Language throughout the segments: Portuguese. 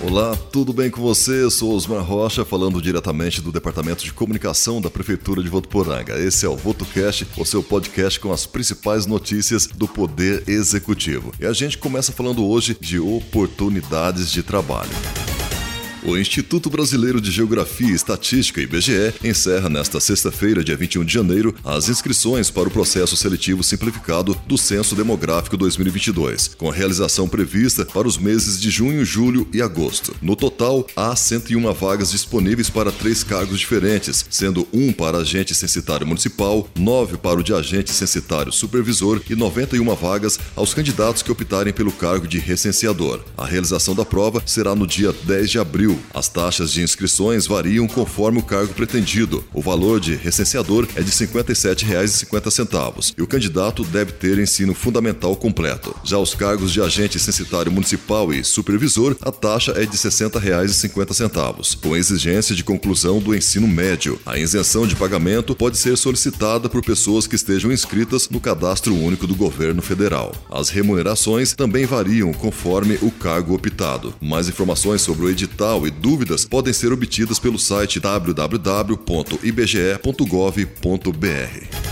Olá, tudo bem com você? Sou Osmar Rocha, falando diretamente do Departamento de Comunicação da Prefeitura de Votuporanga. Esse é o VotoCast, o seu podcast com as principais notícias do Poder Executivo. E a gente começa falando hoje de oportunidades de trabalho. O Instituto Brasileiro de Geografia e Estatística, IBGE, encerra nesta sexta-feira, dia 21 de janeiro, as inscrições para o processo seletivo simplificado do Censo Demográfico 2022, com a realização prevista para os meses de junho, julho e agosto. No total, há 101 vagas disponíveis para três cargos diferentes, sendo um para agente censitário municipal, nove para o de agente censitário supervisor e 91 vagas aos candidatos que optarem pelo cargo de recenseador. A realização da prova será no dia 10 de abril as taxas de inscrições variam conforme o cargo pretendido. O valor de recenseador é de R$ 57,50 e o candidato deve ter ensino fundamental completo. Já os cargos de agente censitário municipal e supervisor, a taxa é de R$ 60,50, com exigência de conclusão do ensino médio. A isenção de pagamento pode ser solicitada por pessoas que estejam inscritas no Cadastro Único do Governo Federal. As remunerações também variam conforme o cargo optado. Mais informações sobre o edital e dúvidas podem ser obtidas pelo site www.ibge.gov.br.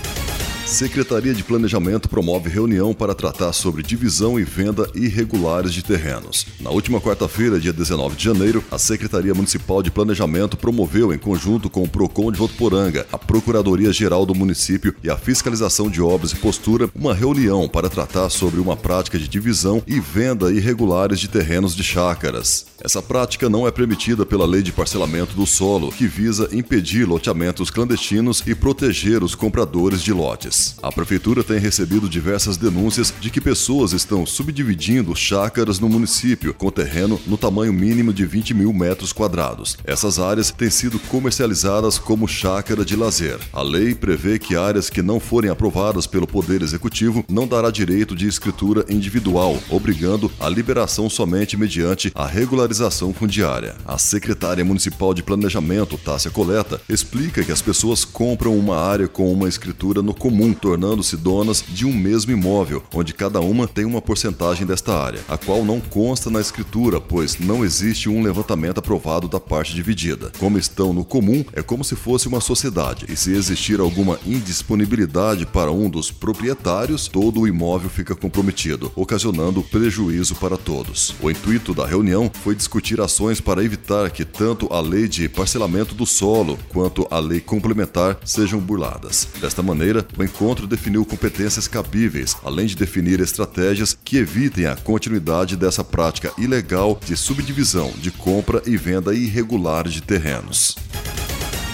Secretaria de Planejamento promove reunião para tratar sobre divisão e venda irregulares de terrenos. Na última quarta-feira, dia 19 de janeiro, a Secretaria Municipal de Planejamento promoveu, em conjunto com o PROCON de Votuporanga, a Procuradoria-Geral do município e a Fiscalização de Obras e Postura, uma reunião para tratar sobre uma prática de divisão e venda irregulares de terrenos de chácaras. Essa prática não é permitida pela Lei de Parcelamento do Solo, que visa impedir loteamentos clandestinos e proteger os compradores de lotes. A prefeitura tem recebido diversas denúncias de que pessoas estão subdividindo chácaras no município, com terreno no tamanho mínimo de 20 mil metros quadrados. Essas áreas têm sido comercializadas como chácara de lazer. A lei prevê que áreas que não forem aprovadas pelo Poder Executivo não dará direito de escritura individual, obrigando a liberação somente mediante a regularização fundiária. A secretária municipal de Planejamento, Tássia Coleta, explica que as pessoas compram uma área com uma escritura no comum comum, tornando-se donas de um mesmo imóvel, onde cada uma tem uma porcentagem desta área, a qual não consta na escritura, pois não existe um levantamento aprovado da parte dividida. Como estão no comum, é como se fosse uma sociedade, e se existir alguma indisponibilidade para um dos proprietários, todo o imóvel fica comprometido, ocasionando prejuízo para todos. O intuito da reunião foi discutir ações para evitar que tanto a lei de parcelamento do solo quanto a lei complementar sejam burladas. Desta maneira, o encontro definiu competências cabíveis, além de definir estratégias que evitem a continuidade dessa prática ilegal de subdivisão, de compra e venda irregular de terrenos.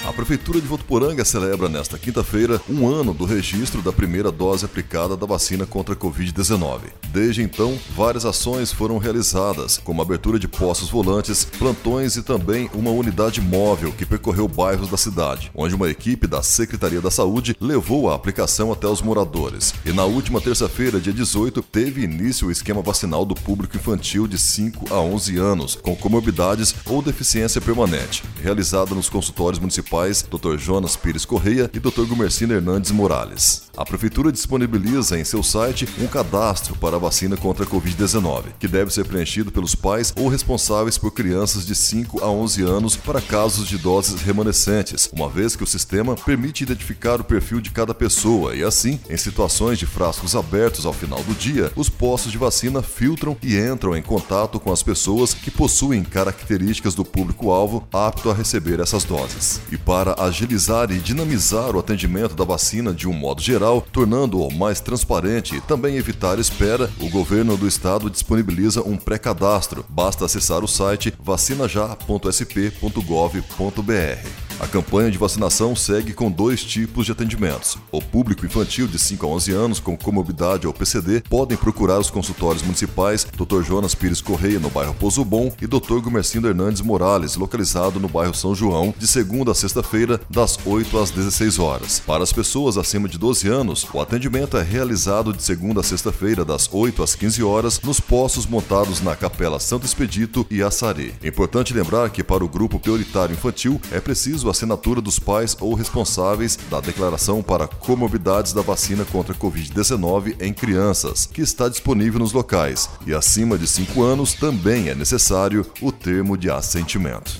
A Prefeitura de Votuporanga celebra nesta quinta-feira um ano do registro da primeira dose aplicada da vacina contra a Covid-19. Desde então, várias ações foram realizadas, como abertura de postos volantes, plantões e também uma unidade móvel que percorreu bairros da cidade, onde uma equipe da Secretaria da Saúde levou a aplicação até os moradores. E na última terça-feira, dia 18, teve início o esquema vacinal do público infantil de 5 a 11 anos, com comorbidades ou deficiência permanente, realizada nos consultórios municipais municipais Dr. Jonas Pires Correia e Dr. Gumercino Hernandes Morales. A Prefeitura disponibiliza em seu site um cadastro para a vacina contra a Covid-19, que deve ser preenchido pelos pais ou responsáveis por crianças de 5 a 11 anos para casos de doses remanescentes, uma vez que o sistema permite identificar o perfil de cada pessoa e, assim, em situações de frascos abertos ao final do dia, os postos de vacina filtram e entram em contato com as pessoas que possuem características do público-alvo apto a receber essas doses. E para agilizar e dinamizar o atendimento da vacina de um modo geral, tornando-o mais transparente e também evitar espera, o governo do estado disponibiliza um pré-cadastro. Basta acessar o site vacinajá.sp.gov.br. A campanha de vacinação segue com dois tipos de atendimentos. O público infantil de 5 a 11 anos com comorbidade ou PCD podem procurar os consultórios municipais Dr. Jonas Pires Correia, no bairro Pozo Bom, e Dr. Gumercindo Hernandes Morales, localizado no bairro São João, de segunda a sexta-feira, das 8 às 16 horas. Para as pessoas acima de 12 anos, o atendimento é realizado de segunda a sexta-feira, das 8 às 15 horas, nos postos montados na Capela Santo Expedito e Açari. É importante lembrar que para o grupo prioritário infantil é preciso preciso a assinatura dos pais ou responsáveis da declaração para comorbidades da vacina contra a Covid-19 em crianças, que está disponível nos locais, e acima de 5 anos também é necessário o termo de assentimento.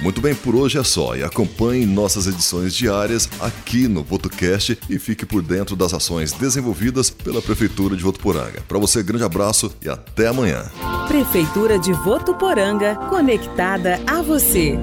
Muito bem, por hoje é só e acompanhe nossas edições diárias aqui no VotoCast e fique por dentro das ações desenvolvidas pela Prefeitura de Votuporanga. Para você, grande abraço e até amanhã. Prefeitura de Votuporanga, conectada a você.